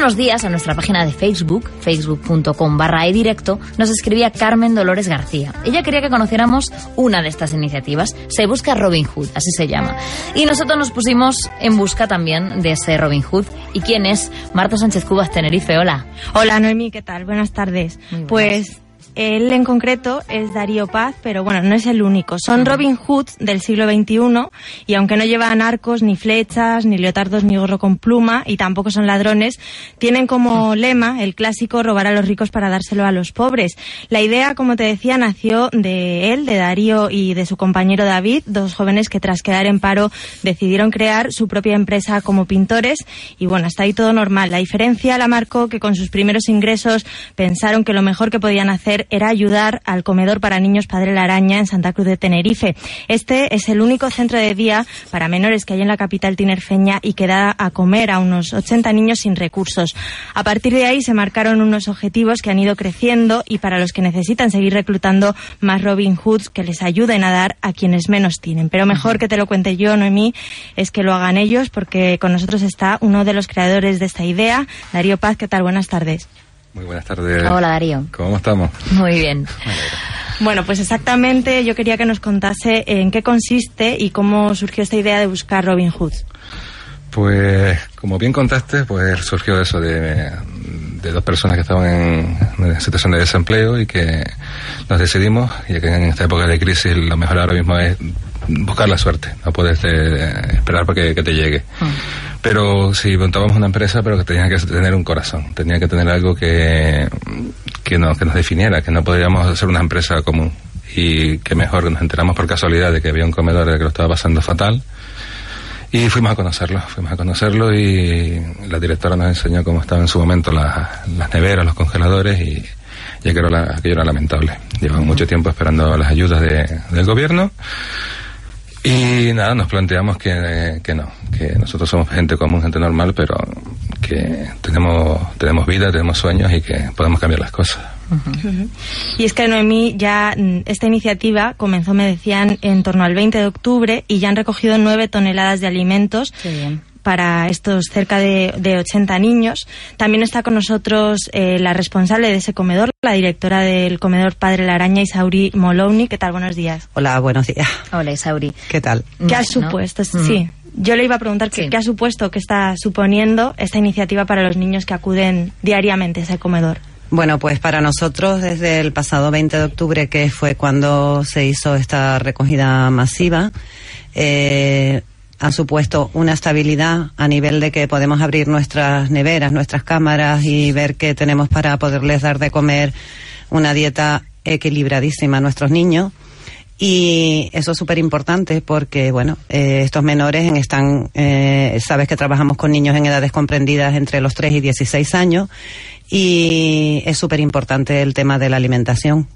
unos días a nuestra página de Facebook, facebook.com barra edirecto, nos escribía Carmen Dolores García. Ella quería que conociéramos una de estas iniciativas. Se busca Robin Hood, así se llama. Y nosotros nos pusimos en busca también de ese Robin Hood. ¿Y quién es? Marta Sánchez Cubas, Tenerife. Hola. Hola, Noemí, ¿qué tal? Buenas tardes. Pues él en concreto es Darío Paz, pero bueno, no es el único. Son Robin Hood del siglo XXI y aunque no llevan arcos, ni flechas, ni leotardos, ni gorro con pluma y tampoco son ladrones, tienen como lema el clásico robar a los ricos para dárselo a los pobres. La idea, como te decía, nació de él, de Darío y de su compañero David, dos jóvenes que tras quedar en paro decidieron crear su propia empresa como pintores y bueno, hasta ahí todo normal. La diferencia la marcó que con sus primeros ingresos pensaron que lo mejor que podían hacer era ayudar al comedor para niños Padre La Araña en Santa Cruz de Tenerife. Este es el único centro de día para menores que hay en la capital tinerfeña y que da a comer a unos 80 niños sin recursos. A partir de ahí se marcaron unos objetivos que han ido creciendo y para los que necesitan seguir reclutando más Robin Hoods que les ayuden a dar a quienes menos tienen. Pero mejor que te lo cuente yo, Noemí, es que lo hagan ellos porque con nosotros está uno de los creadores de esta idea, Darío Paz. ¿Qué tal? Buenas tardes. Muy buenas tardes. Hola, Darío. ¿Cómo estamos? Muy bien. Bueno, pues exactamente yo quería que nos contase en qué consiste y cómo surgió esta idea de buscar Robin Hood. Pues, como bien contaste, pues surgió eso de, dos personas que estaban en, situación de desempleo y que nos decidimos, y que en esta época de crisis lo mejor ahora mismo es buscar la suerte, no puedes eh, esperar porque que te llegue. Mm. Pero si montábamos una empresa, pero que tenía que tener un corazón, tenía que tener algo que, que, nos, que nos definiera, que no podríamos ser una empresa común. Y que mejor nos enteramos por casualidad de que había un comedor que lo estaba pasando fatal. Y fuimos a conocerlo, fuimos a conocerlo y la directora nos enseñó cómo estaban en su momento las, las neveras, los congeladores y ya que era, aquello era lamentable. Llevan mucho tiempo esperando las ayudas de, del gobierno y nada, nos planteamos que, que, no, que nosotros somos gente común, gente normal, pero que tenemos, tenemos vida, tenemos sueños y que podemos cambiar las cosas. Y es que Noemí, ya mm, esta iniciativa comenzó, me decían, en torno al 20 de octubre y ya han recogido nueve toneladas de alimentos para estos cerca de, de 80 niños. También está con nosotros eh, la responsable de ese comedor, la directora del comedor Padre La Araña, Isauri Molowny. ¿Qué tal? Buenos días. Hola, buenos días. Hola, Isauri. ¿Qué tal? ¿Qué ha supuesto? Sí. Yo le iba a preguntar qué, ha supuesto, qué está suponiendo esta iniciativa para los niños que acuden diariamente a ese comedor. Bueno, pues para nosotros desde el pasado 20 de octubre, que fue cuando se hizo esta recogida masiva, eh, ha supuesto una estabilidad a nivel de que podemos abrir nuestras neveras, nuestras cámaras y ver qué tenemos para poderles dar de comer una dieta equilibradísima a nuestros niños. Y eso es súper importante porque, bueno, eh, estos menores están, eh, sabes que trabajamos con niños en edades comprendidas entre los 3 y 16 años y es súper importante el tema de la alimentación.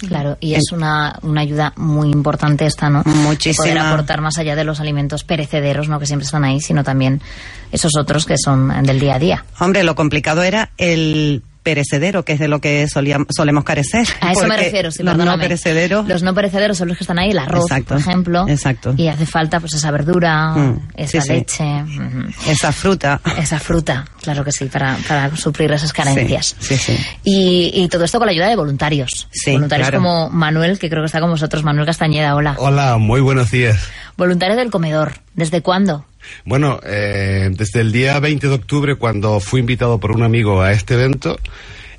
Claro, y es una, una ayuda muy importante esta, ¿no? Muchísimo. Poder aportar más allá de los alimentos perecederos, ¿no? Que siempre están ahí, sino también esos otros que son del día a día. Hombre, lo complicado era el perecedero, que es de lo que solemos carecer. A eso me refiero, sí, los no perecederos. Los no perecederos son los que están ahí, el arroz, por ejemplo. Exacto. Y hace falta pues esa verdura, mm, esa leche. Esa fruta. Esa fruta, claro que sí, para, para suplir esas carencias. Sí, sí. Y, y, todo esto con la ayuda de voluntarios. voluntarios como Manuel, que creo que está con vosotros. Manuel Castañeda, hola. Hola, muy buenos días. Voluntarios del comedor, ¿desde cuándo? Bueno, eh, desde el día 20 de octubre, cuando fui invitado por un amigo a este evento,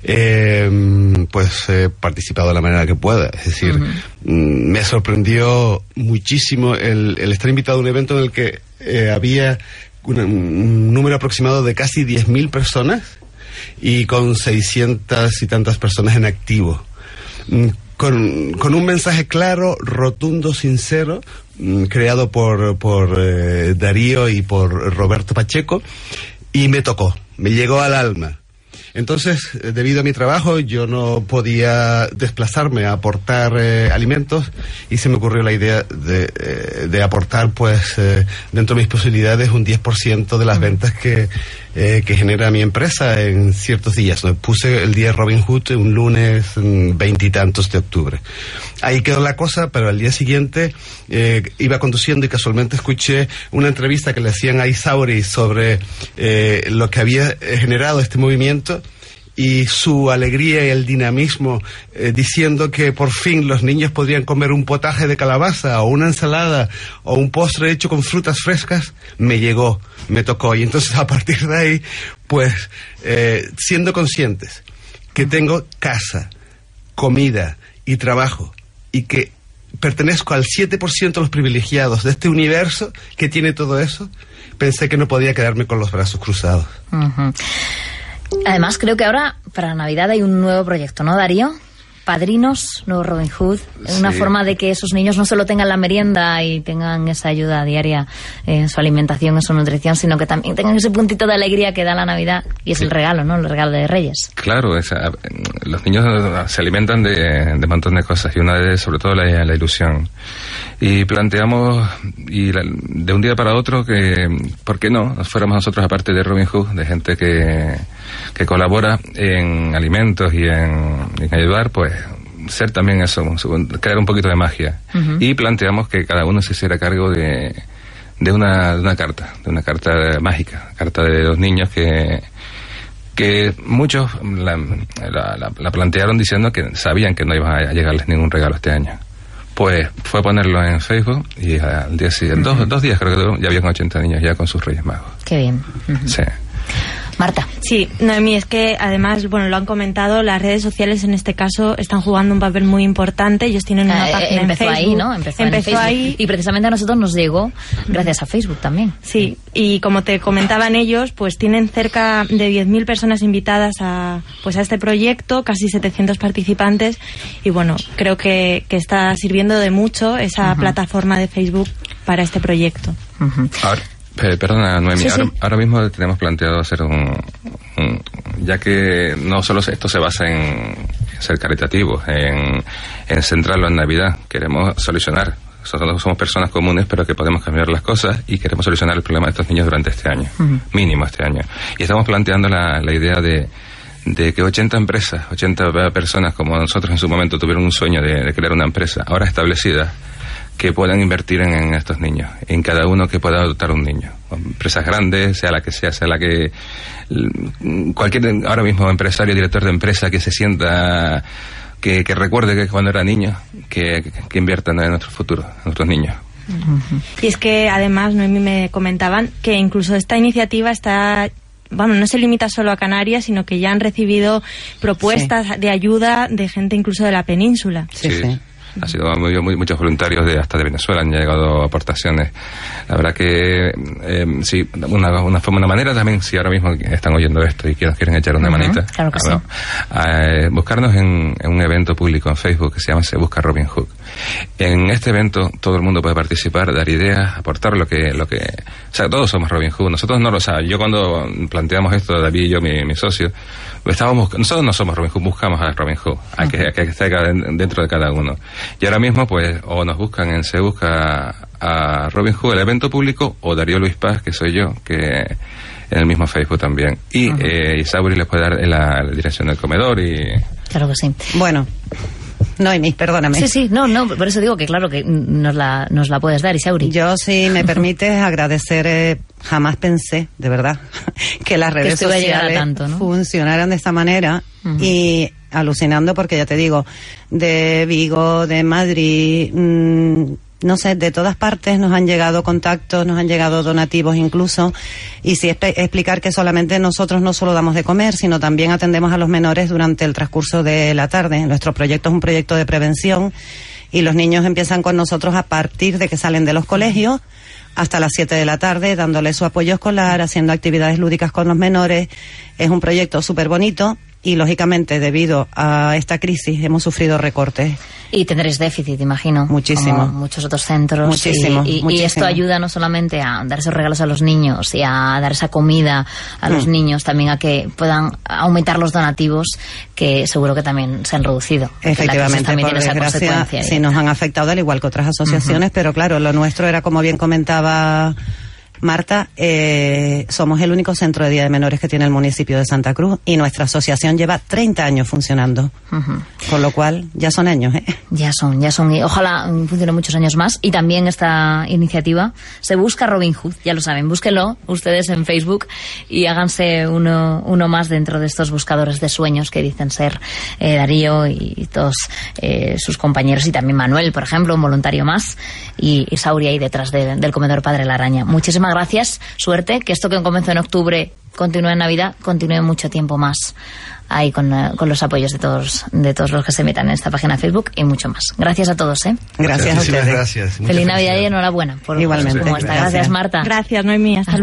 eh, pues he participado de la manera que pueda. Es decir, mm, me sorprendió muchísimo el, estar invitado a un evento en el que eh, había un, número aproximado de casi 10.000 personas y con 600 y tantas personas en activo. Con, con un mensaje claro, rotundo, sincero, Mm, creado por, por eh, Darío y por Roberto Pacheco, y me tocó, me llegó al alma. Entonces, eh, debido a mi trabajo, yo no podía desplazarme a aportar eh, alimentos y se me ocurrió la idea de, de aportar, pues, dentro de mis posibilidades, un 10% de las ventas que, que genera mi empresa en ciertos días. Puse el día Robin Hood un lunes mm, veintitantos de octubre. Ahí quedó la cosa, pero al día siguiente eh, iba conduciendo y casualmente escuché una entrevista que le hacían a Isauri sobre eh, lo que había eh, generado este movimiento y su alegría y el dinamismo diciendo que por fin los niños podrían comer un potaje de calabaza o una ensalada o un postre hecho con frutas frescas, me llegó, me tocó. Y entonces a partir de ahí, pues eh, siendo conscientes que tengo casa, comida y trabajo y que pertenezco al 7% de los privilegiados de este universo que tiene todo eso, pensé que no podía quedarme con los brazos cruzados. Además, creo que ahora para Navidad hay un nuevo proyecto, ¿no, Darío? Padrinos, nuevo Robin Hood, una Sí. forma de que esos niños no solo tengan la merienda y tengan esa ayuda diaria en su alimentación, en su nutrición, sino que también tengan ese puntito de alegría que da la Navidad y es Sí. el regalo, ¿no? El regalo de Reyes. Claro, esa- los niños se alimentan de, de un montón de cosas y una de sobre todo la, la ilusión. Y planteamos y la- de un día para otro que, ¿por qué no? Nos fuéramos nosotros, aparte de Robin Hood, de gente que, que colabora en alimentos y en, en ayudar, pues ser también eso, crear un poquito de magia. Y planteamos que cada uno se hiciera cargo de, de, una, de una carta, de una carta mágica, carta de los niños que que muchos la, la- la- la plantearon diciendo que sabían que no iba a llegarles ningún regalo este año. Pues fue ponerlo en Facebook y al día siguiente, dos, dos días creo que ya había con 80 niños ya con sus Reyes Magos. Qué bien. Sí. Marta. Sí, Noemí, es que además, bueno, lo han comentado, las redes sociales en este caso están jugando un papel muy importante. Ellos tienen una Eh, página empezó en ahí. ¿no? Empezó, en Facebook. ahí. Y precisamente a nosotros nos llegó gracias a Facebook también. Sí, y como te comentaban ellos, pues tienen cerca de 10.000 personas invitadas a, pues a este proyecto, casi 700 participantes, y bueno, creo que, que está sirviendo de mucho esa plataforma de Facebook para este proyecto. Perdona, Noemi, Sí, sí. ahora, ahora mismo tenemos planteado hacer un, un- Ya que no solo esto se basa en ser caritativos, en, en centrarlo en Navidad, queremos solucionar. Nosotros somos personas comunes, pero que podemos cambiar las cosas y queremos solucionar el problema de estos niños durante este año, mínimo este año. Y estamos planteando la, la idea de, de que 80 empresas, 80 personas como nosotros en su momento tuvieron un sueño de, de crear una empresa, ahora establecida, que puedan invertir en, en estos niños, en cada uno que pueda adoptar un niño. Empresas grandes, sea la que sea, sea la que... l- Cualquier, ahora mismo, empresario, director de empresa que se sienta, que, que recuerde que cuando era niño, que, que invierta en nuestro futuro, en nuestros niños. Y es que además, Noemí me comentaban que incluso esta iniciativa está vamos, no se limita solo a Canarias, sino que ya han recibido propuestas de ayuda de gente incluso de la península. Sí, sí. Ha sido muy, muy- muchos voluntarios de hasta de Venezuela han llegado aportaciones. La verdad que eh, sí, una, una forma, una manera también, si ahora mismo están oyendo esto y que nos quieren echar una manita, claro que bueno, eh, buscarnos en, en un evento público en Facebook que se llama Se Busca Robin Hood. En este evento todo el mundo puede participar, dar ideas, aportar lo que, lo que, o sea, todos somos Robin Hood. Nosotros no lo sabemos. Yo cuando planteamos esto, David y yo, mi, mi socio, estábamos, nosotros no somos Robin Hood, buscamos a Robin Hood, a que, a que esté dentro de cada uno. Y ahora mismo, pues, o nos buscan en Se Busca a Robin Hood, el evento público, o Darío Luis Paz, que soy yo, que en el mismo Facebook también. Y eh, Isauri les puede dar la, la dirección del comedor y... Claro que sí. Bueno, Noemi, perdóname. Sí, sí, no, no, por eso digo que claro que nos la, nos la puedes dar, Isauri. Yo, si me permites, agradecer, eh, jamás pensé, de verdad, que las redes sociales tanto, ¿no? funcionaran de esta manera y alucinando porque ya te digo, de Vigo, de Madrid, mm, no sé, de todas partes nos han llegado contactos, nos han llegado donativos incluso, y sí explicar que solamente nosotros no solo damos de comer, sino también atendemos a los menores durante el transcurso de la tarde. Nuestro proyecto es un proyecto de prevención y los niños empiezan con nosotros a partir de que salen de los colegios hasta las 7 de la tarde, dándoles su apoyo escolar, haciendo actividades lúdicas con los menores. Es un proyecto súper bonito y, lógicamente, debido a esta crisis, hemos sufrido recortes. Y tendréis déficit, imagino. Muchísimo. Como muchos otros centros. Muchísimo, Y, y- y muchísimo. esto ayuda no solamente a dar esos regalos a los niños y a dar esa comida a los Mm. niños, también a que puedan aumentar los donativos, que seguro que también se han reducido. Efectivamente, también por tiene esa desgracia, consecuencia sí nos han afectado al igual que otras asociaciones, pero claro, lo nuestro era, como bien comentaba Marta, eh, somos el único centro de día de menores que tiene el municipio de Santa Cruz y nuestra asociación lleva 30 años funcionando. Con lo cual, ya son años, ¿eh? Ya son, ya son. Y ojalá funcione muchos años más. Y también esta iniciativa se busca Robin Hood, ya lo saben. Búsquenlo ustedes en Facebook y háganse uno, uno más dentro de estos buscadores de sueños que dicen ser eh, Darío y todos eh, sus compañeros. Y también Manuel, por ejemplo, un voluntario más. Y, y Sauri ahí detrás de- del comedor Padre la Araña. Muchísimas gracias. Suerte. Que esto que comenzó en octubre continúe en Navidad, continúe mucho tiempo más ahí con, eh, con los apoyos de todos, de todos los que se metan en esta página de Facebook y mucho más. Gracias a todos, ¿eh? Gracias a Muchísimas ustedes. gracias. Feliz Navidad y enhorabuena por Igualmente. por cómo está. Gracias. Gracias, Marta. Gracias, Noemí. Hasta Hasta